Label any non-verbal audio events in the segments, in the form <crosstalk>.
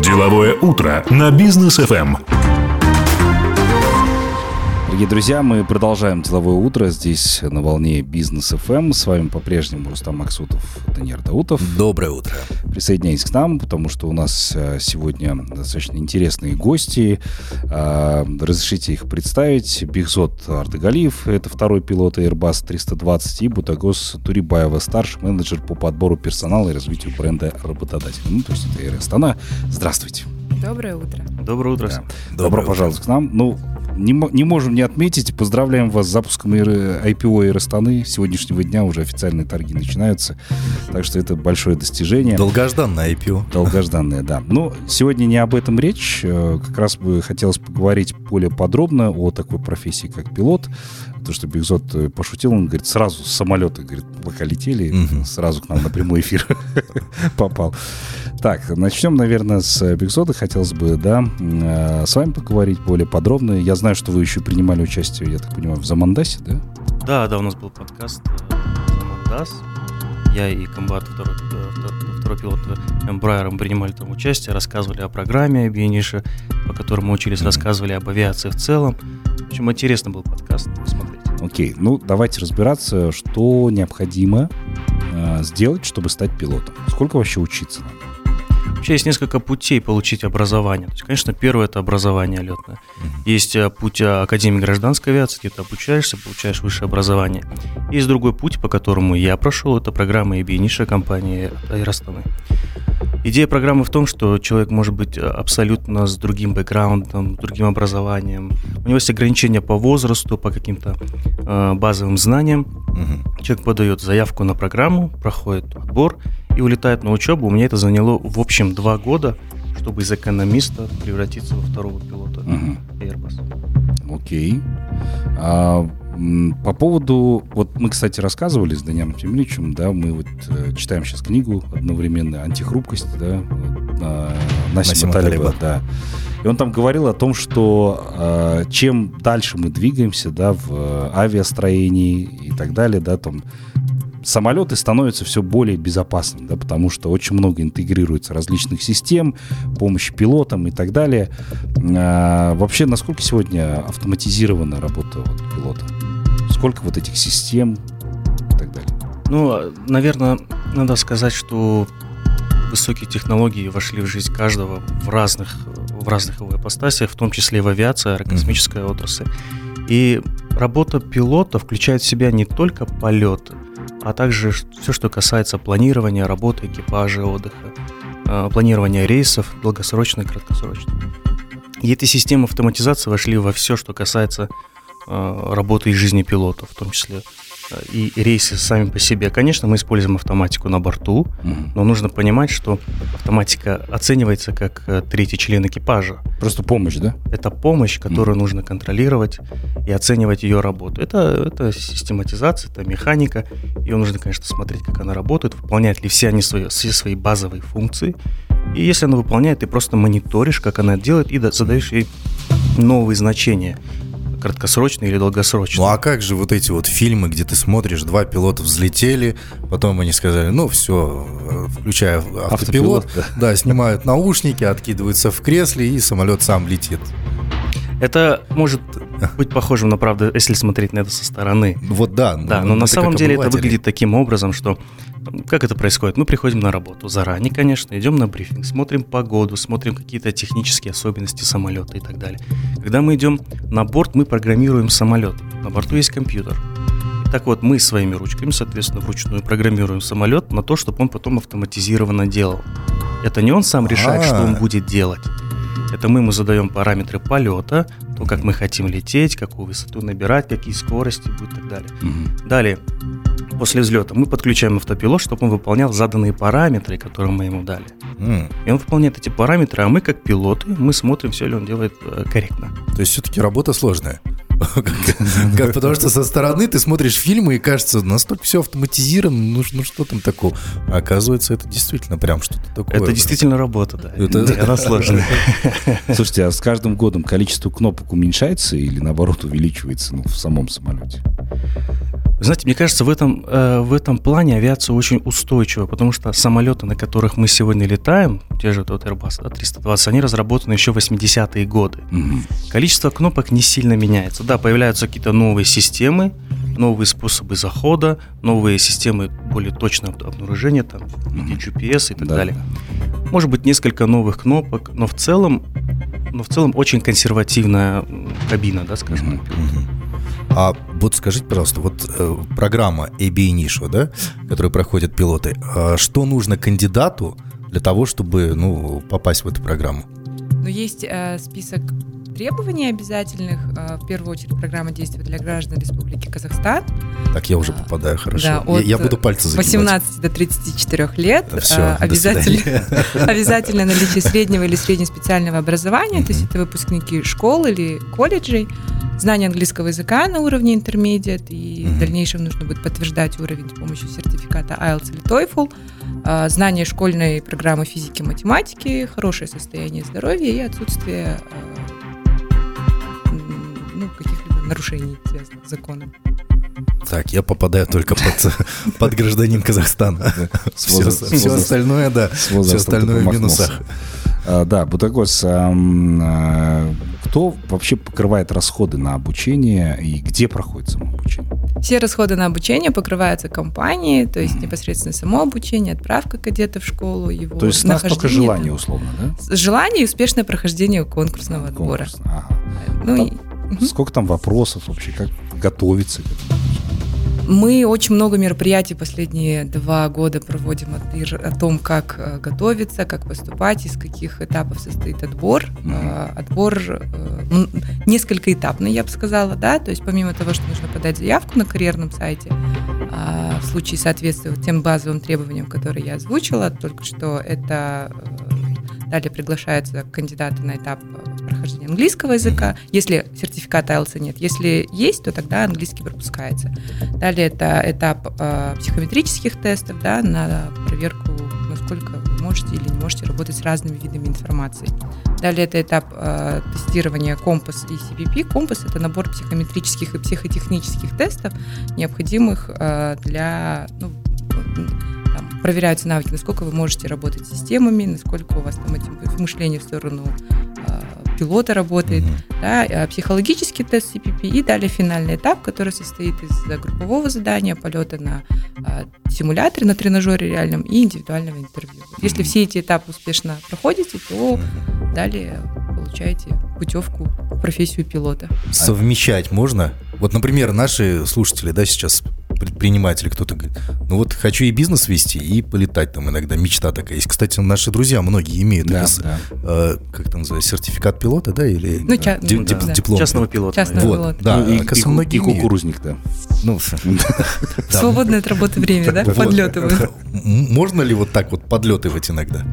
Деловое утро на бизнес ФМ. Дорогие друзья, мы продолжаем деловое утро здесь на волне Бизнес ФМ. С вами по-прежнему Рустам Максутов, Даниил Даутов. Доброе утро. Присоединяйтесь к нам, потому что у нас э, сегодня достаточно интересные гости. А, разрешите их представить. Бигзот Ардегалиев, это второй пилот Airbus 320, и Бутагос Турибаева, старший менеджер по подбору персонала и развитию бренда работодателя. Ну, то есть это Air Astana. Здравствуйте. Доброе утро. Доброе утро. Да. Добро Доброе пожаловать утро. к нам. Ну, не, не можем не отметить. Поздравляем вас с запуском IPO и Растаны. С сегодняшнего дня уже официальные торги начинаются. Так что это большое достижение. Долгожданное IPO. Долгожданное, да. Но сегодня не об этом речь. Э, как раз бы хотелось поговорить более подробно о такой профессии, как пилот. То, что Бигзот э, пошутил, он говорит, сразу с самолета, говорит, пока летели, угу. сразу к нам на прямой эфир <laughs> попал. Так, начнем, наверное, с Бигзота. Хотелось бы, да, э, с вами поговорить более подробно. Я знаю, что вы еще принимали участие, я так понимаю, в Замандасе, да? Да, да, у нас был подкаст э, Замандас. Я и комбат второй, второй пилот Эмбрайером принимали там участие, рассказывали о программе Биениша, по которой мы учились, рассказывали об авиации в целом. В общем, интересно был подкаст, посмотреть. Окей, ну давайте разбираться, что необходимо э, сделать, чтобы стать пилотом. Сколько вообще учиться надо? Вообще есть несколько путей получить образование. То есть, конечно, первое это образование летное. Есть э, путь э, Академии гражданской авиации, где ты обучаешься, получаешь высшее образование. Есть другой путь, по которому я прошел, это программа EBI ниша компании Аэростаны. Идея программы в том, что человек может быть э, абсолютно с другим бэкграундом, другим образованием. У него есть ограничения по возрасту, по каким-то э, базовым знаниям. Угу. Человек подает заявку на программу, проходит отбор и улетает на учебу. У меня это заняло в общем два года, чтобы из экономиста превратиться во второго пилота угу. Airbus. Окей. А по поводу, вот мы, кстати, рассказывали с Даниэлем Тимиричем, да, мы вот э, читаем сейчас книгу одновременно «Антихрупкость», да, вот, на, Насима Талиба, да. И он там говорил о том, что э, чем дальше мы двигаемся, да, в э, авиастроении и так далее, да, там самолеты становятся все более безопасными, да, потому что очень много интегрируется различных систем, помощи пилотам и так далее. А, вообще, насколько сегодня автоматизирована работа вот, пилота? Сколько вот этих систем и так далее? Ну, наверное, надо сказать, что высокие технологии вошли в жизнь каждого в разных, в разных его ипостасиях, в том числе и в авиации, аэрокосмической mm-hmm. отрасли. И работа пилота включает в себя не только полеты, а также все, что касается планирования работы экипажа, отдыха, э, планирования рейсов, долгосрочно и краткосрочно. И эти системы автоматизации вошли во все, что касается э, работы и жизни пилотов, в том числе и рейсы сами по себе. Конечно, мы используем автоматику на борту, но нужно понимать, что автоматика оценивается как э, третий член экипажа. Просто помощь, да? Это помощь, которую нужно контролировать и оценивать ее работу. Это, это систематизация, это механика. Ее нужно, конечно, смотреть, как она работает, выполняет ли все они свои, все свои базовые функции. И если она выполняет, ты просто мониторишь, как она делает, и задаешь ей новые значения краткосрочный или долгосрочный. Ну а как же вот эти вот фильмы, где ты смотришь, два пилота взлетели, потом они сказали, ну все, включая автопилот, автопилот да. да, снимают наушники, откидываются в кресле и самолет сам летит. Это может быть похожим на правду, если смотреть на это со стороны. Вот да. Да, но на самом деле это выглядит таким образом, что как это происходит? Мы приходим на работу заранее, конечно, идем на брифинг, смотрим погоду, смотрим какие-то технические особенности самолета и так далее. Когда мы идем на борт, мы программируем самолет. На борту есть компьютер. Так вот, мы своими ручками, соответственно, вручную программируем самолет на то, чтобы он потом автоматизированно делал. Это не он сам решает, что он а. будет делать. Это мы ему задаем параметры полета, то, как мы хотим лететь, какую высоту набирать, какие скорости будут и так далее. Угу. Далее, после взлета мы подключаем автопилот, чтобы он выполнял заданные параметры, которые мы ему дали. Mm. И он выполняет эти параметры, а мы, как пилоты, мы смотрим, все ли он делает э, корректно. То есть все-таки работа сложная. Как, потому что со стороны ты смотришь фильмы и кажется, настолько все автоматизировано, ну, ну что там такого? А оказывается, это действительно прям что-то такое. Это действительно работа, да. Это, она <laughs> сложная. Слушайте, а с каждым годом количество кнопок уменьшается или наоборот увеличивается ну, в самом самолете? знаете, мне кажется, в этом, э, в этом плане авиация очень устойчива, потому что самолеты, на которых мы сегодня летаем, те же тот Airbus да, 320, они разработаны еще в 80-е годы. Угу. Количество кнопок не сильно меняется. Да, появляются какие-то новые системы, новые способы захода, новые системы более точного обнаружения, там, GPS и так да. далее. Может быть, несколько новых кнопок, но в целом, но в целом очень консервативная кабина, да, скажем так. А вот скажите, пожалуйста, вот э, программа AB Initio, да, которую проходят пилоты, э, что нужно кандидату для того, чтобы ну, попасть в эту программу? Ну, есть э, список требований обязательных. Э, в первую очередь программа действует для граждан Республики Казахстан. Так я уже попадаю, хорошо. Да, я, я буду пальцы загибать. 18 до 34 лет. Все, обязательно, <laughs> обязательно наличие среднего или среднеспециального образования, то есть это выпускники школ или колледжей знание английского языка на уровне intermediate, и mm-hmm. в дальнейшем нужно будет подтверждать уровень с помощью сертификата IELTS или TOEFL, знание школьной программы физики и математики, хорошее состояние здоровья и отсутствие каких-либо нарушений, связанных с законом. Так, я попадаю только под, <laughs> под гражданин Казахстана. Все, все остальное, да, все остальное в минусах. А, да, Бутагос, а, кто вообще покрывает расходы на обучение и где проходит само обучение? Все расходы на обучение покрываются компанией, то есть mm-hmm. непосредственно само обучение, отправка кадета в школу, его То есть нахождение. только желание, условно, да? Желание и успешное прохождение конкурсного отбора. Конкурс, ага. Ну, там, и... Сколько там вопросов вообще, как готовиться к этому? Мы очень много мероприятий последние два года проводим о, о том, как э, готовиться, как поступать, из каких этапов состоит отбор. Mm-hmm. Отбор э, несколько этапный, я бы сказала, да, то есть помимо того, что нужно подать заявку на карьерном сайте, а, в случае соответствия тем базовым требованиям, которые я озвучила, только что это далее приглашаются кандидаты на этап прохождения английского языка. Если сертификата IELTS нет, если есть, то тогда английский пропускается. Далее это этап э, психометрических тестов да, на проверку, насколько вы можете или не можете работать с разными видами информации. Далее это этап э, тестирования компас и CPP. Компас – это набор психометрических и психотехнических тестов, необходимых э, для ну, проверяются навыки, насколько вы можете работать с системами, насколько у вас там эти мышление в сторону пилота работает, mm-hmm. да, а психологический тест CPP и далее финальный этап, который состоит из группового задания, полета на а, симуляторе, на тренажере реальном и индивидуального интервью. Вот если все эти этапы успешно проходите, то далее получаете путевку в профессию пилота. Совмещать можно? Вот, например, наши слушатели, да, сейчас предприниматели, кто-то говорит, ну вот хочу и бизнес вести, и полетать там иногда, мечта такая есть. Кстати, наши друзья многие имеют, да, это, да. Э, как это называется, сертификат пилота, да, или ну, ча- ди- ну, да. диплом? Частного пилота. Частного вот, пилота. Да, ну, и, и, многие и кукурузник, да. Ну, <laughs> Свободное от работы время, да, подлетывают. Можно ли вот так вот подлетывать иногда?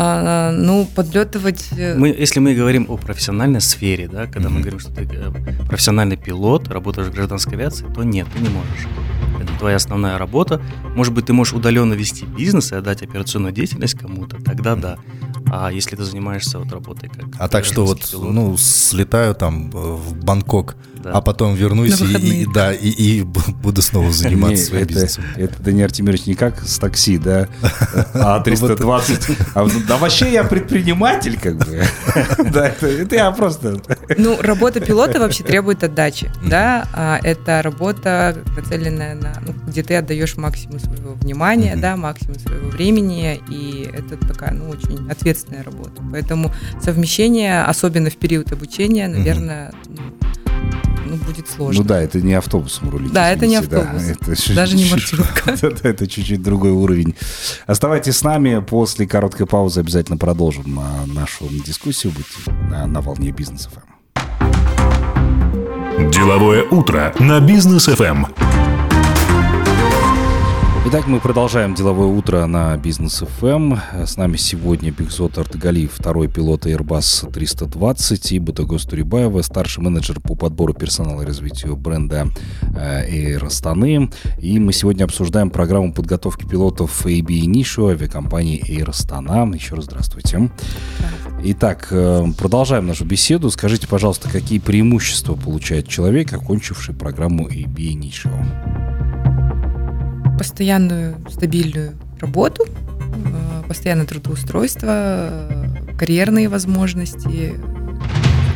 А, ну, подлетывать... Э, мы, если мы говорим о профессиональной сфере, да, когда mm-hmm. мы говорим, что ты э, профессиональный пилот, работаешь в гражданской авиации, то нет, ты не можешь. Это твоя основная работа. Может быть, ты можешь удаленно вести бизнес и отдать операционную деятельность кому-то, тогда да. А если ты занимаешься вот работой как... А так что вот, пилот, ну, слетаю там в Бангкок, да. а потом вернусь и, и, да, и, и буду снова заниматься своим это, бизнесом. Это, Даниил Артемирович, не как с такси, да, <laughs> а 320. А, да вообще я предприниматель, как бы. <laughs> Да, это я просто... Ну, работа пилота вообще требует отдачи, да, а это работа, нацеленная на, ну, где ты отдаешь максимум своего внимания, да, максимум своего времени, и это такая, ну, очень ответственная работа. Поэтому совмещение, особенно в период обучения, наверное, ну, будет сложно. Ну да, это не автобусом рулить. Да, это не автобус. Да, это Даже не <laughs> маршрутка. <laughs> это чуть-чуть другой уровень. Оставайтесь с нами. После короткой паузы обязательно продолжим а, нашу дискуссию. Будьте на, на волне бизнес ФМ. Деловое утро на бизнес ФМ. Итак, мы продолжаем деловое утро на Бизнес ФМ. С нами сегодня Бигзот Артагалиев, второй пилот Airbus 320 и Бутагос Турибаева, старший менеджер по подбору персонала и развитию бренда э, Air Астаны. И мы сегодня обсуждаем программу подготовки пилотов Ab Initio авиакомпании Air Astana. Еще раз здравствуйте. Итак, э, продолжаем нашу беседу. Скажите, пожалуйста, какие преимущества получает человек, окончивший программу AB Initio? Постоянную стабильную работу, э, постоянное трудоустройство, карьерные возможности,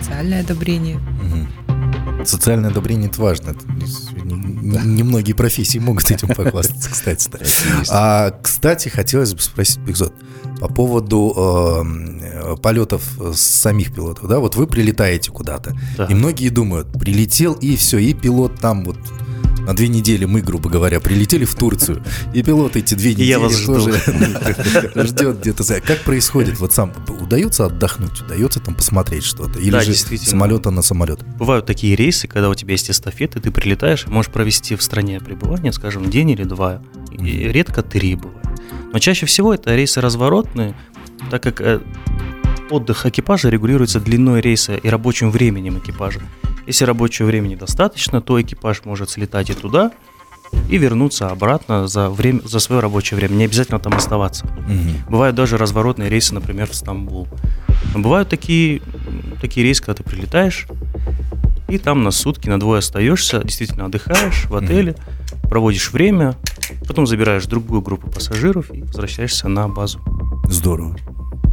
социальное одобрение. Социальное одобрение это важно. Немногие профессии могут этим <laughs> похвастаться, кстати. А, кстати, хотелось бы спросить, Бигзот, по поводу э, полетов самих пилотов. Да, вот вы прилетаете куда-то, да. и многие думают, прилетел и все, и пилот там вот на две недели мы, грубо говоря, прилетели в Турцию, и пилот эти две недели я вас тоже <laughs> ждет где-то. Как происходит? Вот сам удается отдохнуть, удается там посмотреть что-то? Или же самолета на самолет? Бывают такие рейсы, когда у тебя есть эстафеты, ты прилетаешь, можешь провести в стране пребывание, скажем, день или два. И редко три бывает. Но чаще всего это рейсы разворотные, так как э, отдых экипажа регулируется длиной рейса и рабочим временем экипажа. Если рабочего времени достаточно, то экипаж может слетать и туда, и вернуться обратно за, время, за свое рабочее время. Не обязательно там оставаться. Угу. Бывают даже разворотные рейсы, например, в Стамбул. Но бывают такие, такие рейсы, когда ты прилетаешь, и там на сутки, на двое остаешься, действительно отдыхаешь в отеле, угу. проводишь время, потом забираешь другую группу пассажиров и возвращаешься на базу. Здорово.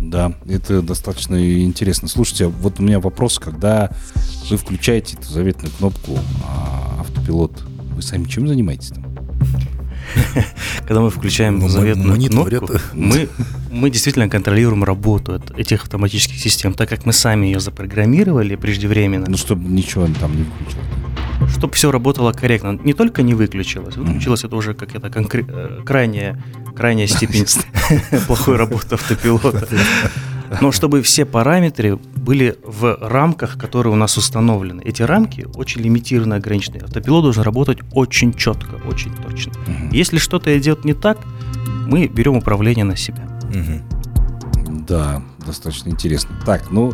Да, это достаточно интересно. Слушайте, вот у меня вопрос, когда вы включаете эту заветную кнопку а, автопилот, вы сами чем занимаетесь там? <laughs> Когда мы включаем ну, заветную мы, кнопку, мы, мы действительно контролируем работу этих автоматических систем, так как мы сами ее запрограммировали преждевременно. Ну, чтобы ничего там не выключилось. Чтобы все работало корректно. Не только не выключилось, выключилось это уже как-то конкре- э, крайняя, крайняя степень <laughs> плохой работы автопилота. Но чтобы все параметры были в рамках, которые у нас установлены. Эти рамки очень лимитированно ограничены. Автопилот должен работать очень четко, очень точно. Угу. Если что-то идет не так, мы берем управление на себя. Угу. Да, достаточно интересно. Так, ну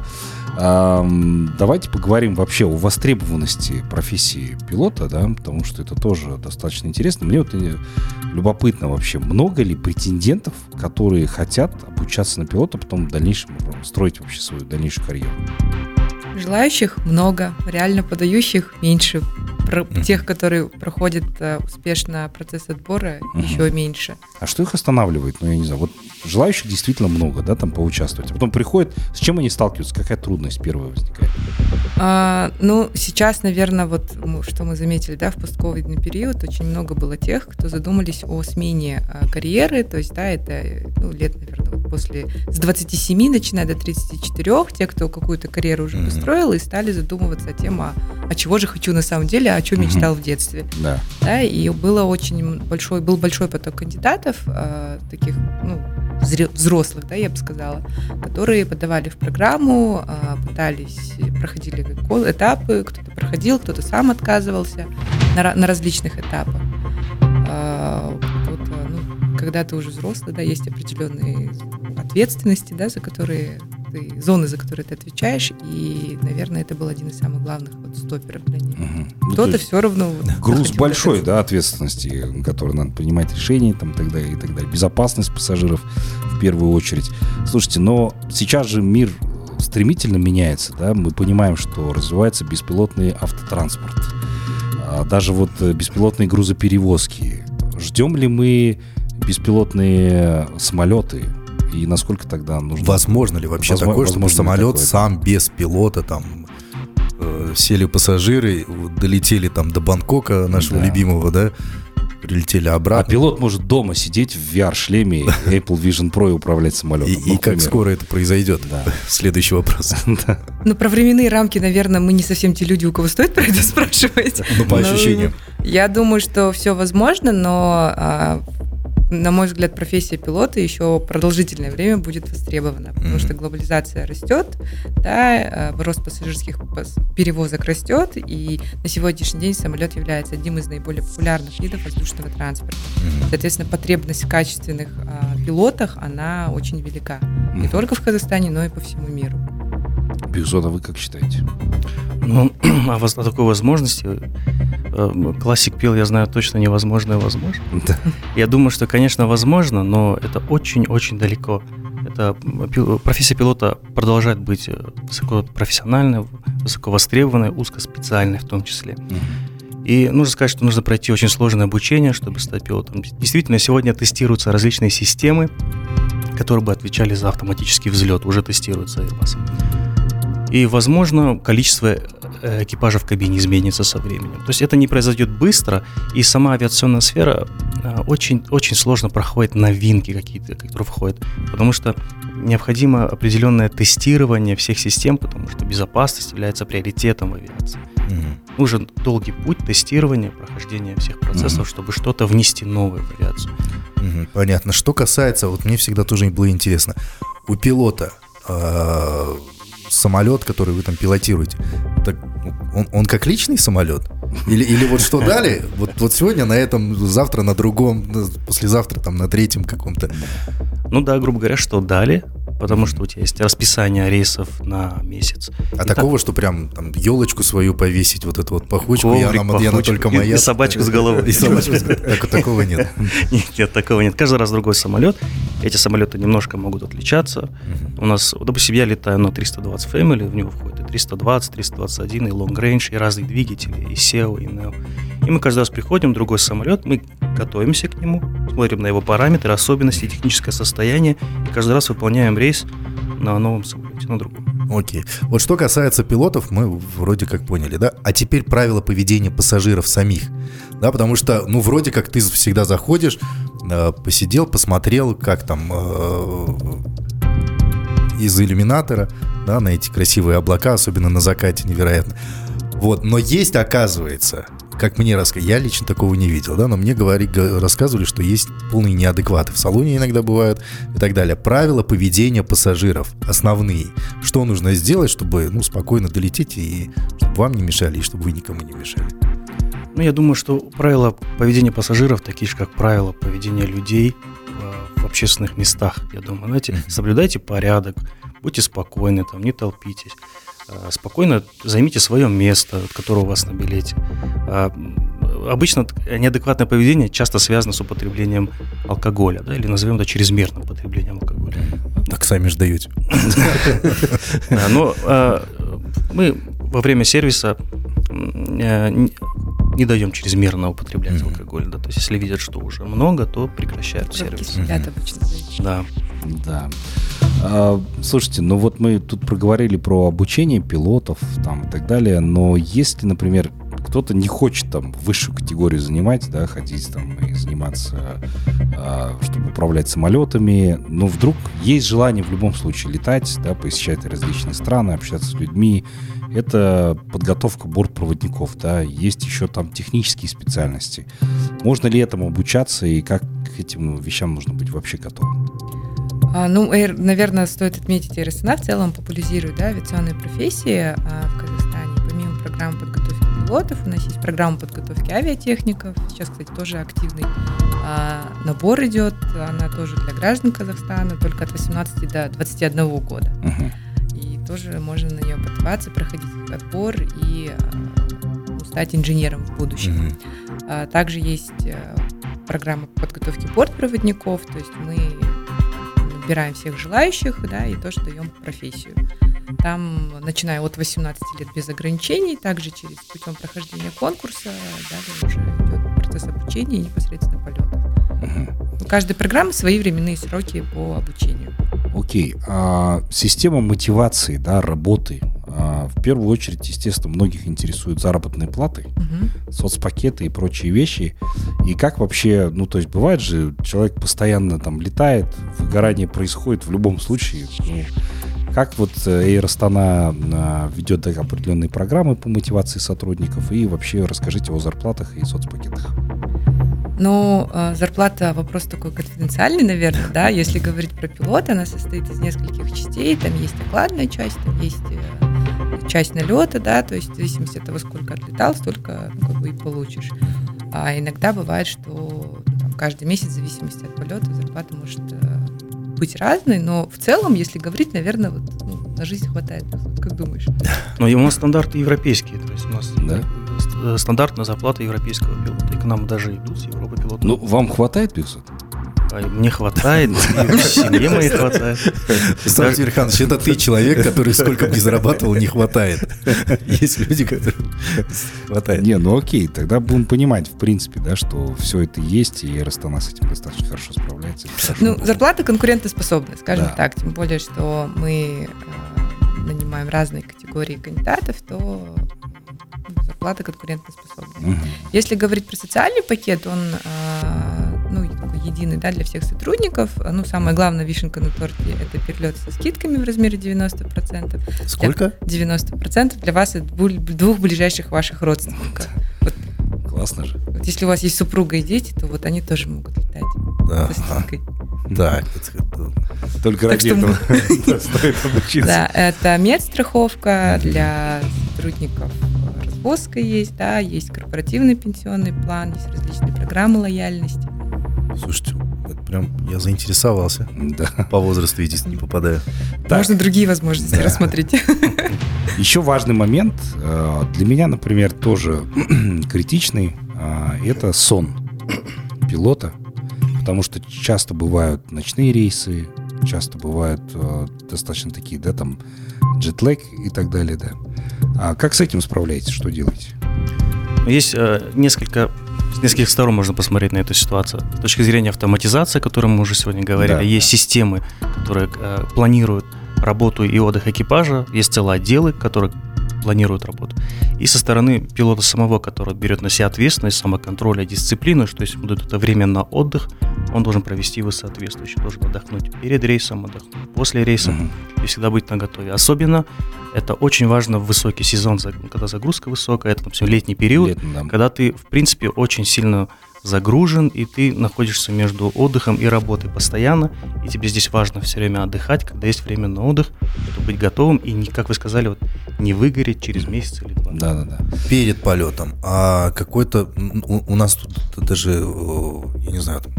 Давайте поговорим вообще о востребованности профессии пилота, да, потому что это тоже достаточно интересно. Мне вот э, любопытно вообще, много ли претендентов, которые хотят обучаться на пилота, потом в дальнейшем строить вообще свою дальнейшую карьеру? Желающих много, реально подающих меньше. Про тех, которые проходят uh, успешно процесс отбора, mm-hmm. еще меньше. А что их останавливает? Ну, я не знаю. Вот желающих действительно много, да, там поучаствовать. А потом приходят, с чем они сталкиваются? Какая трудность первая возникает? А, ну, сейчас, наверное, вот что мы заметили, да, в постковидный период очень много было тех, кто задумались о смене а, карьеры. То есть, да, это ну, лет, наверное, вот после с 27 начиная до 34, те, кто какую-то карьеру уже mm-hmm. построил, и стали задумываться о тем, а, а чего же хочу на самом деле, о чем мечтал в детстве. Да. да. И было очень большой, был большой поток кандидатов, э, таких, ну, взрослых, да, я бы сказала, которые подавали в программу, э, пытались, проходили этапы, кто-то проходил, кто-то сам отказывался на, на различных этапах. Э, ну, когда ты уже взрослый, да, есть определенные ответственности, да, за которые ты, зоны, за которые ты отвечаешь, и, наверное, это был один из самых главных вот стоперов для них. Угу. Кто-то ну, все равно... <laughs> Груз большой, да, ответственности, который надо принимать решения там, и так далее, и так далее. Безопасность пассажиров в первую очередь. Слушайте, но сейчас же мир стремительно меняется, да, мы понимаем, что развивается беспилотный автотранспорт, а даже вот э, беспилотные грузоперевозки. Ждем ли мы беспилотные самолеты? И насколько тогда нужно... Возможно ли вообще возможно, такое, чтобы самолет такое, сам без пилота там э, сели пассажиры, долетели там до Бангкока нашего да. любимого, да, прилетели обратно. А пилот может дома сидеть в VR-шлеме <laughs> Apple Vision Pro и управлять самолетом. И, ну, и как скоро это произойдет? Да. <laughs> Следующий вопрос. <laughs> да. Ну, про временные рамки, наверное, мы не совсем те люди, у кого стоит про это спрашивать. Ну, по ощущениям. Я думаю, что все возможно, но а, на мой взгляд, профессия пилота еще продолжительное время будет востребована, потому mm-hmm. что глобализация растет, да, э, рост пассажирских перевозок растет, и на сегодняшний день самолет является одним из наиболее популярных видов воздушного транспорта. Mm-hmm. Соответственно, потребность в качественных а, пилотах, она очень велика. Mm-hmm. Не только в Казахстане, но и по всему миру. Безусловно, вы как считаете? Ну, <clears throat> а о такой возможности э, классик пил, я знаю точно невозможно и возможно. Да. Я думаю, что, конечно, возможно, но это очень-очень далеко. Это профессия пилота продолжает быть э, высокопрофессиональной, высоко востребованной, узкоспециальной в том числе. И нужно сказать, что нужно пройти очень сложное обучение, чтобы стать пилотом. Действительно, сегодня тестируются различные системы, которые бы отвечали за автоматический взлет, уже тестируются Airbus. И, возможно, количество э, экипажа в кабине изменится со временем. То есть это не произойдет быстро, и сама авиационная сфера э, очень, очень сложно проходит новинки какие-то, которые входят, потому что необходимо определенное тестирование всех систем, потому что безопасность является приоритетом в авиации. Mm-hmm. Нужен долгий путь тестирования, прохождения всех процессов, mm-hmm. чтобы что-то внести новое в авиацию. Mm-hmm. Понятно. Что касается, вот мне всегда тоже было интересно, у пилота э, самолет, который вы там пилотируете, так он, он как личный самолет? Или, или вот что дали? Вот, вот сегодня на этом, завтра на другом, послезавтра там на третьем каком-то. Ну да, грубо говоря, что дали потому что у тебя есть расписание рейсов на месяц. А и такого, так... что прям там елочку свою повесить, вот эту вот пахучку, Коврик, я, она, она только моя. И, и собачку с головой. <laughs> И собачку с головой. Такого нет. <laughs> Нет, нет, такого нет. Каждый раз другой самолет. Эти самолеты немножко могут отличаться. У нас, допустим, я летаю на 320 Family, в него входит и 320, 321, и Long Range, и разные двигатели, и SEO, и NEO. И мы каждый раз приходим, другой самолет, мы готовимся к нему, смотрим на его параметры, особенности, техническое состояние, и каждый раз выполняем рейс на новом самолете, на другом. Окей. Вот что касается пилотов, мы вроде как поняли, да? А теперь правила поведения пассажиров самих. Да, потому что, ну, вроде как ты всегда заходишь, э, посидел, посмотрел, как там э, из иллюминатора, да, на эти красивые облака, особенно на закате, невероятно. Вот, но есть, оказывается, как мне рассказали, я лично такого не видел, да, но мне говори, рассказывали, что есть полные неадекваты в салоне иногда бывают и так далее. Правила поведения пассажиров основные. Что нужно сделать, чтобы, ну, спокойно долететь и чтобы вам не мешали, и чтобы вы никому не мешали? Ну, я думаю, что правила поведения пассажиров такие же, как правила поведения людей в общественных местах. Я думаю, знаете, соблюдайте порядок, будьте спокойны, там, не толпитесь. А, спокойно займите свое место, которое у вас на билете. А, обычно неадекватное поведение часто связано с употреблением алкоголя, да, или назовем это чрезмерным употреблением алкоголя. Так сами же даете. Но а, мы во время сервиса не даем чрезмерно употреблять алкоголь. Да. То есть, если видят, что уже много, то прекращают сервис. Да. Да. А, слушайте, ну вот мы тут проговорили про обучение пилотов там и так далее, но если, например, кто-то не хочет там высшую категорию занимать, да, ходить там и заниматься, а, чтобы управлять самолетами, но вдруг есть желание в любом случае летать, да, посещать различные страны, общаться с людьми, это подготовка бортпроводников, да, есть еще там технические специальности. Можно ли этому обучаться и как к этим вещам нужно быть вообще готовым? А, ну, наверное, стоит отметить, РСНА в целом популяризирует да, авиационные профессии а, в Казахстане. Помимо программы подготовки пилотов, у нас есть программа подготовки авиатехников. Сейчас, кстати, тоже активный а, набор идет. Она тоже для граждан Казахстана, только от 18 до 21 года. Uh-huh. И тоже можно на нее подаваться, проходить отбор и а, стать инженером в будущем. Uh-huh. А, также есть а, программа подготовки бортпроводников, то есть мы отбираем всех желающих, да, и тоже даем профессию. Там, начиная от 18 лет без ограничений, также через путем прохождения конкурса, далее уже идет процесс обучения и непосредственно полетов. Угу. У каждой программы свои временные сроки по обучению. Окей. А система мотивации, да, работы а, в первую очередь, естественно, многих интересуют заработные платы, угу. соцпакеты и прочие вещи. И как вообще, ну, то есть бывает же, человек постоянно там летает, выгорание происходит в любом случае. Ну, как вот э, Air Astana а, ведет определенные программы по мотивации сотрудников и вообще расскажите о зарплатах и соцпакетах. Ну, э, зарплата вопрос такой конфиденциальный, наверное, да. Если говорить про пилота, она состоит из нескольких частей. Там есть окладная часть, там есть э, часть налета, да, то есть в зависимости от того, сколько отлетал, столько ну, как бы и получишь. А иногда бывает, что ну, там, каждый месяц, в зависимости от полета, зарплата может э, быть разной, но в целом, если говорить, наверное, вот, ну, на жизнь хватает. Как думаешь? <laughs> Ну, у нас стандарты европейские, то есть у нас да? Э, стандартная зарплата европейского пилота. И к нам даже идут с Европы пилоты. Ну, вам хватает 500? Мне хватает, <laughs> в семье моей хватает. Станислав Верханович, это ты человек, который сколько бы зарабатывал, не хватает. Есть люди, которым хватает. Не, ну окей, тогда будем понимать, в принципе, да, что все это есть, и Ростана с этим достаточно хорошо справляется. Ну, зарплата конкурентоспособная, скажем так, тем более, что мы э, нанимаем разные категории кандидатов, то зарплата конкурентоспособная. Угу. Если говорить про социальный пакет, он э, ну, единый да, для всех сотрудников. Ну, самая главная вишенка на торте – это перелет со скидками в размере 90%. Сколько? 90% для вас и двух ближайших ваших родственников. Вот. Классно же. Вот если у вас есть супруга и дети, то вот они тоже могут летать да. со скидкой. Так, только ради этого стоит обучиться. Да, это медстраховка для сотрудников развозка есть, да, есть корпоративный пенсионный план, есть различные программы лояльности. Слушайте, это прям я заинтересовался. Да. По возрасту, видите, не попадаю. Так. Можно другие возможности да. рассмотреть. <laughs> Еще важный момент э, для меня, например, тоже <clears throat> критичный. Э, это сон пилота, потому что часто бывают ночные рейсы, часто бывают э, достаточно такие, да, там джетлэг и так далее, да. А как с этим справляетесь? Что делаете? Есть э, несколько с нескольких сторон можно посмотреть на эту ситуацию. С точки зрения автоматизации, о которой мы уже сегодня говорили, да, есть да. системы, которые э, планируют работу и отдых экипажа, есть целые отделы, которые планируют работу. И со стороны пилота самого, который берет на себя ответственность, самоконтроля, дисциплину, что если ему дают это время на отдых, он должен провести его соответствующе, должен отдохнуть перед рейсом, отдохнуть после рейса угу. и всегда быть на готове. Особенно это очень важно в высокий сезон, когда загрузка высокая, это все летний период, Летний, да. когда ты, в принципе, очень сильно загружен, и ты находишься между отдыхом и работой постоянно, и тебе здесь важно все время отдыхать, когда есть время на отдых, чтобы быть готовым и, не, как вы сказали, вот, не выгореть через месяц или два. Да, да, да. Перед полетом. А какой-то у, у нас тут даже, я не знаю, там,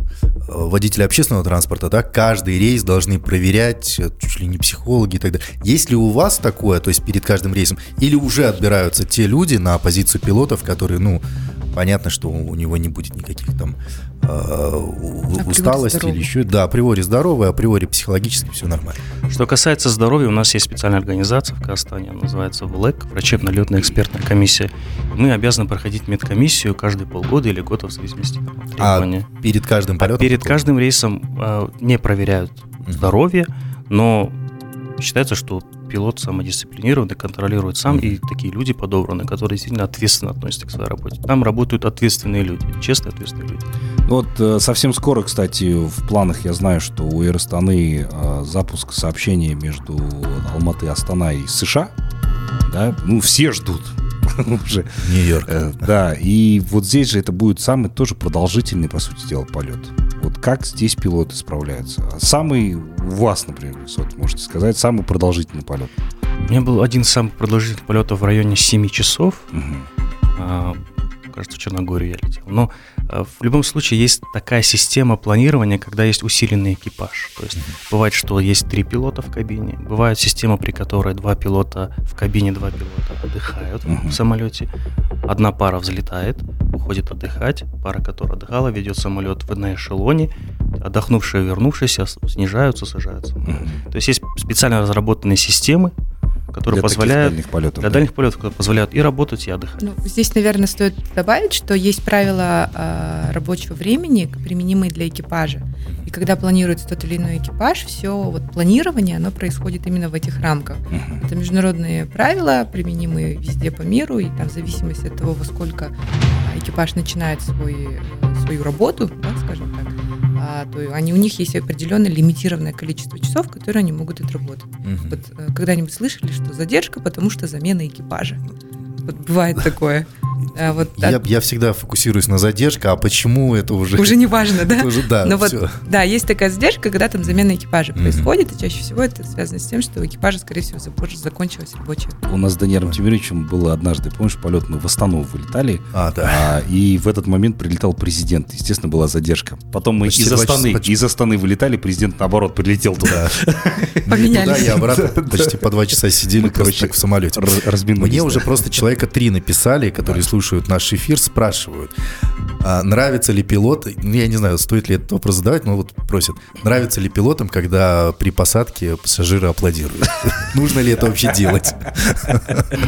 водители общественного транспорта, да, каждый рейс должны проверять, э, чуть ли не психологи и так далее. Есть ли у вас такое, то есть перед каждым рейсом, или уже отбираются те люди на позицию пилотов, которые, ну, понятно, что у него не будет никаких там э, усталости или еще. Да, априори здоровый, априори психологически все нормально. Что касается здоровья, у нас есть специальная организация в Казахстане, называется ВЛЭК, врачебно-летная экспертная комиссия. Мы обязаны проходить медкомиссию каждые полгода или год в зависимости от требования. А перед каждым полетом? А перед каждым рейсом э, не проверяют здоровье, но считается, что пилот самодисциплинированный, контролирует сам, и такие люди подобраны, которые действительно ответственно относятся к своей работе. Там работают ответственные люди, честные ответственные люди. Вот э, совсем скоро, кстати, в планах я знаю, что у э, запуск сообщения между Алматы, Астана и США. Да? Ну, все ждут <laughs> уже. Нью-Йорк. Э, да, и вот здесь же это будет самый тоже продолжительный, по сути дела, полет. Вот как здесь пилоты справляются? Самый у вас, например, вот можете сказать, самый продолжительный полет? У меня был один из самых продолжительных полетов в районе 7 часов. Угу кажется, в Черногорию я летел. Но в любом случае есть такая система планирования, когда есть усиленный экипаж. То есть бывает, что есть три пилота в кабине, бывает система, при которой два пилота в кабине, два пилота отдыхают в самолете, одна пара взлетает, уходит отдыхать, пара, которая отдыхала, ведет самолет в на эшелоне, отдохнувшие, вернувшиеся снижаются, сажаются. То есть есть специально разработанные системы, которые для позволяют дальних полетов, для да. дальних полетов, которые позволяют и работать, и отдыхать. Ну, здесь, наверное, стоит добавить, что есть правила э, рабочего времени, применимые для экипажа. И когда планируется тот или иной экипаж, все вот планирование, оно происходит именно в этих рамках. Uh-huh. Это международные правила, применимые везде по миру, и там в зависимости от того, во сколько экипаж начинает свой, свою работу, да, скажем так, а, то они, у них есть определенное лимитированное количество часов, которые они могут отработать. Угу. Вот э, когда-нибудь слышали, что задержка, потому что замена экипажа? Вот бывает такое. А вот, я, я всегда фокусируюсь на задержке, а почему это уже... Уже не важно, да? <laughs> уже, да, Но вот, да, есть такая задержка, когда там замена экипажа mm-hmm. происходит, и чаще всего это связано с тем, что у экипажа, скорее всего, закончилась рабочая. У нас с Даниэлем Тимировичем было однажды, помнишь, полет мы в Астану вылетали, а, да. а, и в этот момент прилетал президент. Естественно, была задержка. Потом мы из Астаны, часа, из Астаны вылетали, президент, наоборот, прилетел туда. <laughs> Поменялись. Туда и обратно почти по два часа сидели короче, в самолете. Мне уже просто человека три написали, которые слушают наш эфир, спрашивают, а нравится ли пилот, ну, я не знаю, стоит ли этот вопрос задавать, но вот просят, нравится ли пилотам, когда при посадке пассажиры аплодируют? <laughs> Нужно ли это вообще делать?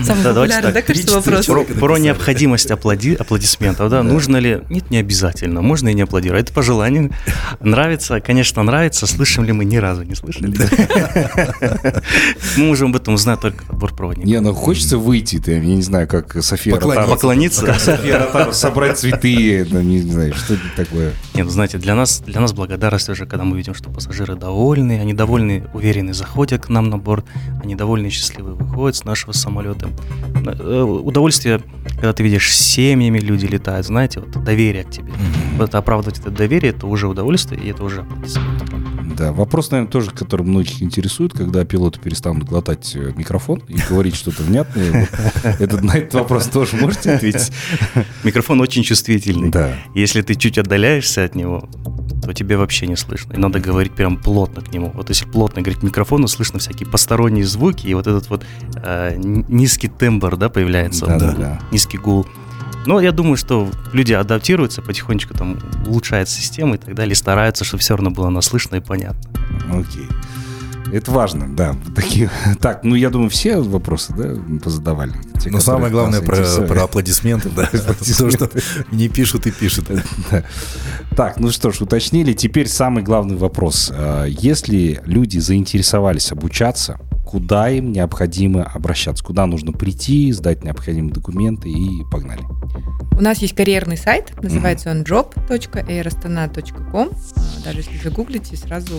Самый популярный, да, кажется, вопрос? Про необходимость аплодисментов, да, нужно ли? Нет, не обязательно, можно и не аплодировать, это по желанию. Нравится, конечно, нравится, слышим ли мы, ни разу не слышали. Мы можем об этом узнать только от бортпроводника. Не, ну хочется выйти, я не знаю, как София Поклониться. София собрать цветы, ну, не знаю, что это такое. Нет, ну, знаете, для нас, для нас благодарность уже, когда мы видим, что пассажиры довольны, они довольны, уверены, заходят к нам на борт, они довольны, счастливы выходят с нашего самолета. Э, удовольствие, когда ты видишь семьями люди летают, знаете, вот доверие к тебе. Mm-hmm. Вот оправдывать это доверие, это уже удовольствие, и это уже да, вопрос, наверное, тоже, который многих интересует, когда пилоты перестанут глотать э, микрофон и говорить что-то внятное. Этот, на этот вопрос тоже можете ответить? Микрофон очень чувствительный. Да. Если ты чуть отдаляешься от него, то тебе вообще не слышно. И надо говорить прям плотно к нему. Вот если плотно говорить к микрофону, слышно всякие посторонние звуки, и вот этот вот э, низкий тембр, да, появляется. Да, да, да. Низкий гул. Но я думаю, что люди адаптируются, потихонечку там улучшают систему и так далее, и стараются, чтобы все равно было наслышно и понятно. Окей. Это важно, да. Такие, <laughs> так, ну я думаю, все вопросы, да, позадавали. Те, Но самое главное про, про аплодисменты, да. <laughs> <laughs> То, что не пишут и пишут. Так, ну что ж, уточнили. Теперь самый главный вопрос. А, если люди заинтересовались обучаться, куда им необходимо обращаться, куда нужно прийти, сдать необходимые документы и погнали. У нас есть карьерный сайт, называется он job.airastana.com. Даже если загуглите, сразу,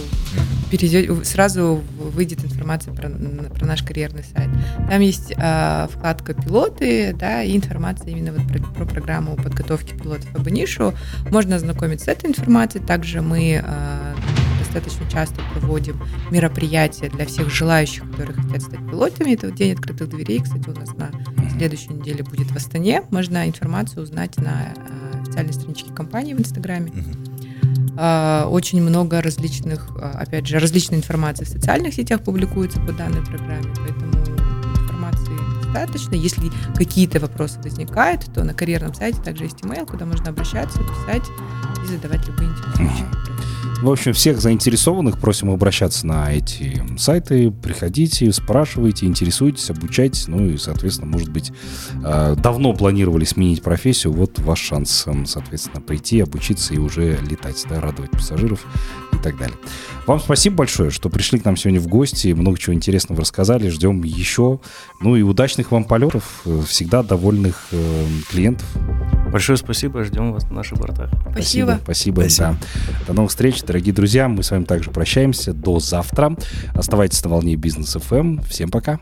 перейдете, сразу выйдет информация про, про наш карьерный сайт. Там есть э, вкладка «Пилоты», да, и информация именно вот про, про программу подготовки пилотов по нишу. Можно ознакомиться с этой информацией. Также мы э, достаточно часто проводим мероприятия для всех желающих, которые хотят стать пилотами. Это День открытых дверей, кстати, у нас на следующей неделе будет в Астане. Можно информацию узнать на э, официальной страничке компании в Инстаграме. Uh, очень много различных, uh, опять же, различной информации в социальных сетях публикуется по данной программе, поэтому информации достаточно. Если какие-то вопросы возникают, то на карьерном сайте также есть email, куда можно обращаться, писать и задавать любые интересующие. В общем, всех заинтересованных просим обращаться на эти сайты. Приходите, спрашивайте, интересуйтесь, обучайтесь. Ну и, соответственно, может быть, э, давно планировали сменить профессию. Вот ваш шанс, соответственно, прийти, обучиться и уже летать, да, радовать пассажиров и так далее. Вам спасибо большое, что пришли к нам сегодня в гости, много чего интересного рассказали. Ждем еще. Ну и удачных вам полетов, всегда довольных э, клиентов. Большое спасибо, ждем вас на наших бортах. Спасибо. Спасибо, спасибо. Да. До новых встреч, дорогие друзья. Мы с вами также прощаемся. До завтра. Оставайтесь на волне бизнес FM. Эм. Всем пока.